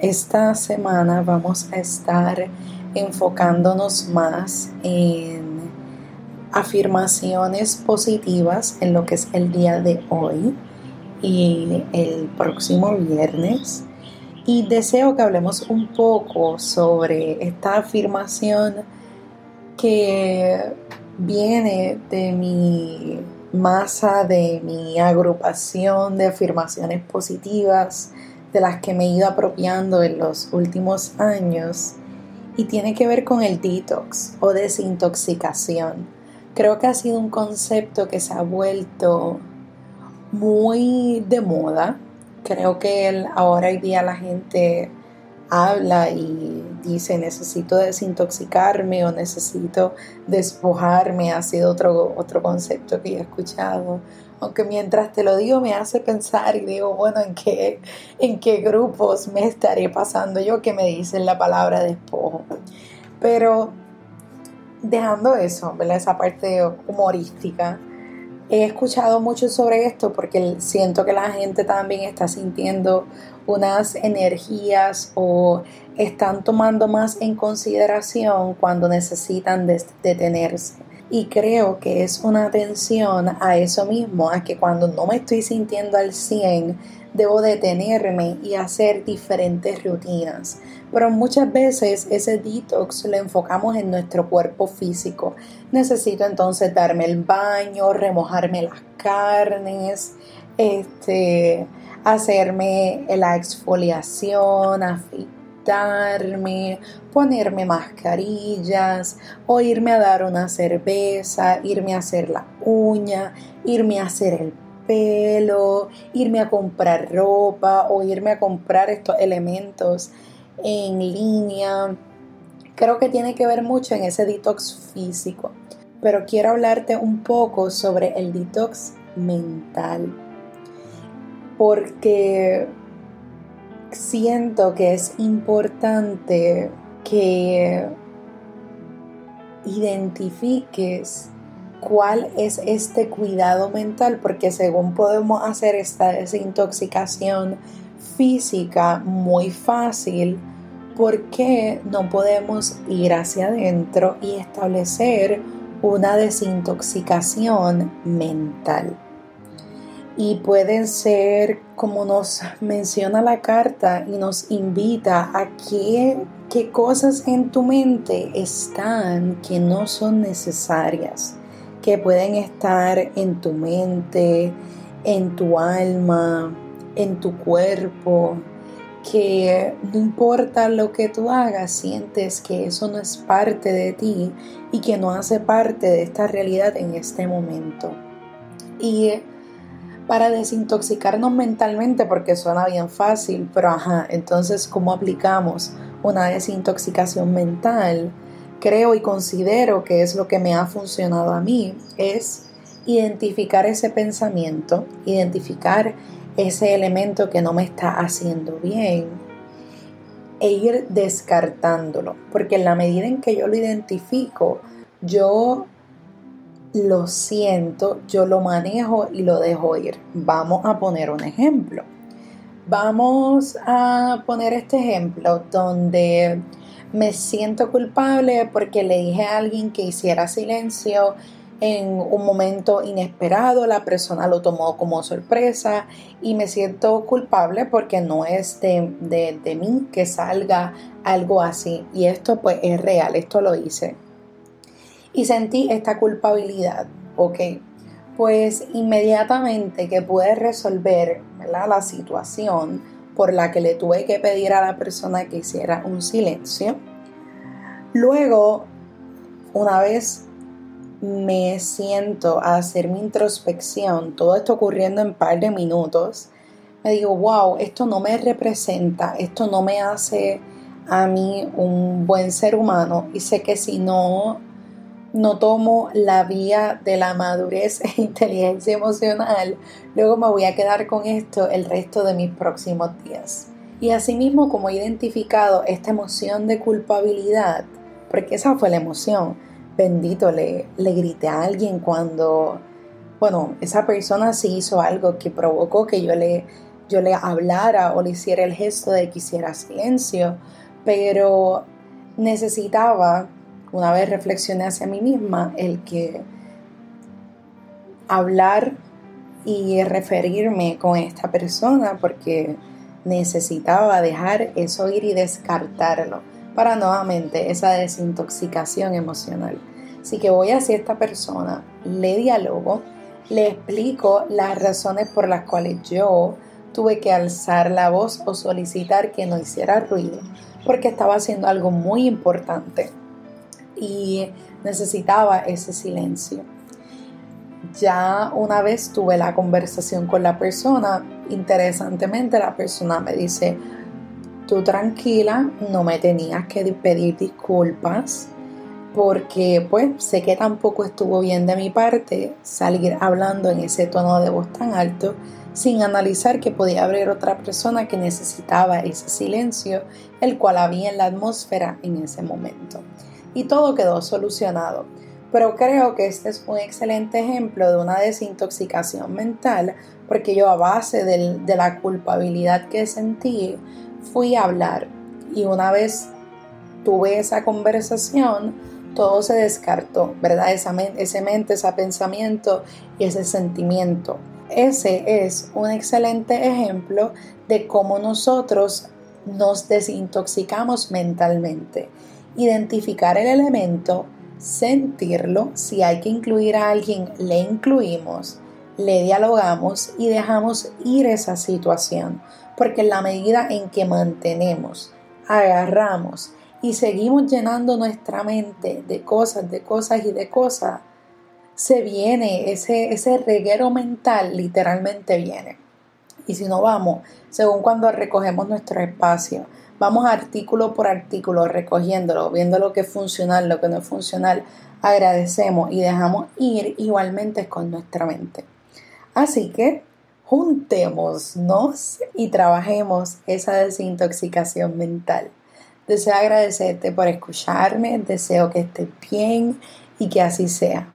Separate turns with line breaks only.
esta semana vamos a estar enfocándonos más en afirmaciones positivas en lo que es el día de hoy y el próximo viernes. Y deseo que hablemos un poco sobre esta afirmación que viene de mi masa, de mi agrupación de afirmaciones positivas, de las que me he ido apropiando en los últimos años, y tiene que ver con el detox o desintoxicación. Creo que ha sido un concepto que se ha vuelto muy de moda. Creo que ahora hoy día la gente habla y dice necesito desintoxicarme o necesito despojarme, ha sido otro, otro concepto que he escuchado. Aunque mientras te lo digo me hace pensar y digo, bueno, ¿en qué, en qué grupos me estaré pasando yo que me dicen la palabra despojo? Pero dejando eso, esa parte humorística, he escuchado mucho sobre esto porque siento que la gente también está sintiendo unas energías o están tomando más en consideración cuando necesitan detenerse. Y creo que es una atención a eso mismo, a que cuando no me estoy sintiendo al 100, debo detenerme y hacer diferentes rutinas. Pero muchas veces ese detox lo enfocamos en nuestro cuerpo físico. Necesito entonces darme el baño, remojarme las carnes, este, hacerme la exfoliación, ponerme mascarillas o irme a dar una cerveza, irme a hacer la uña, irme a hacer el pelo, irme a comprar ropa o irme a comprar estos elementos en línea. Creo que tiene que ver mucho en ese detox físico, pero quiero hablarte un poco sobre el detox mental, porque siento que es importante que identifiques cuál es este cuidado mental, porque según podemos hacer esta desintoxicación física muy fácil, ¿por qué no podemos ir hacia adentro y establecer una desintoxicación mental? Y pueden ser, como nos menciona la carta y nos invita a qué, qué cosas en tu mente están que no son necesarias que pueden estar en tu mente, en tu alma, en tu cuerpo, que no importa lo que tú hagas, sientes que eso no es parte de ti y que no hace parte de esta realidad en este momento. Y para desintoxicarnos mentalmente, porque suena bien fácil, pero ajá, entonces, ¿cómo aplicamos una desintoxicación mental? creo y considero que es lo que me ha funcionado a mí, es identificar ese pensamiento, identificar ese elemento que no me está haciendo bien e ir descartándolo, porque en la medida en que yo lo identifico, yo lo siento, yo lo manejo y lo dejo ir. Vamos a poner un ejemplo. Vamos a poner este ejemplo donde me siento culpable porque le dije a alguien que hiciera silencio en un momento inesperado, la persona lo tomó como sorpresa y me siento culpable porque no es de, de, mí que salga algo así. Y esto pues es real, esto lo hice. Y sentí esta culpabilidad, ok. Pues inmediatamente que pude resolver la situación, por la que le tuve que pedir a la persona que hiciera un silencio. Luego, una vez me siento a hacer mi introspección, todo esto ocurriendo en un par de minutos, me digo, wow, esto no me representa, esto no me hace a mí un buen ser humano y sé que si no no tomo la vía de la madurez e inteligencia emocional, luego me voy a quedar con esto el resto de mis próximos días. Y asimismo, como he identificado esta emoción de culpabilidad, porque esa fue la emoción, bendito, le, le grité a alguien cuando, bueno, esa persona sí hizo algo que provocó que yo le, yo le hablara o le hiciera el gesto de que hiciera silencio, pero necesitaba, una vez reflexioné hacia mí misma, el que hablar y referirme con esta persona porque necesitaba dejar eso ir y descartarlo para nuevamente esa desintoxicación emocional. Así que voy hacia esta persona, le dialogo, le explico las razones por las cuales yo tuve que alzar la voz o solicitar que no hiciera ruido, porque estaba haciendo algo muy importante y necesitaba ese silencio. Ya una vez tuve la conversación con la persona, interesantemente la persona me dice, tú tranquila, no me tenías que pedir disculpas porque pues sé que tampoco estuvo bien de mi parte salir hablando en ese tono de voz tan alto sin analizar que podía haber otra persona que necesitaba ese silencio, el cual había en la atmósfera en ese momento. Y todo quedó solucionado. Pero creo que este es un excelente ejemplo de una desintoxicación mental, porque yo a base de la culpabilidad que sentí, fui a hablar y una vez tuve esa conversación, todo se descartó, ¿verdad? Esa, ese mente, ese pensamiento y ese sentimiento. Ese es un excelente ejemplo de cómo nosotros nos desintoxicamos mentalmente. Identificar el elemento, sentirlo, si hay que incluir a alguien, le incluimos, le dialogamos y dejamos ir esa situación porque en la medida en que mantenemos, agarramos y seguimos llenando nuestra mente de cosas, de cosas y de cosas, se viene, ese, ese reguero mental literalmente viene. Y si no vamos, según cuando recogemos nuestro espacio, vamos artículo por artículo recogiéndolo, viendo lo que es funcional, lo que no es funcional, agradecemos y dejamos ir igualmente con nuestra mente. Así que juntémonos y trabajemos esa desintoxicación mental. Deseo agradecerte por escucharme, deseo que estés bien y que así sea.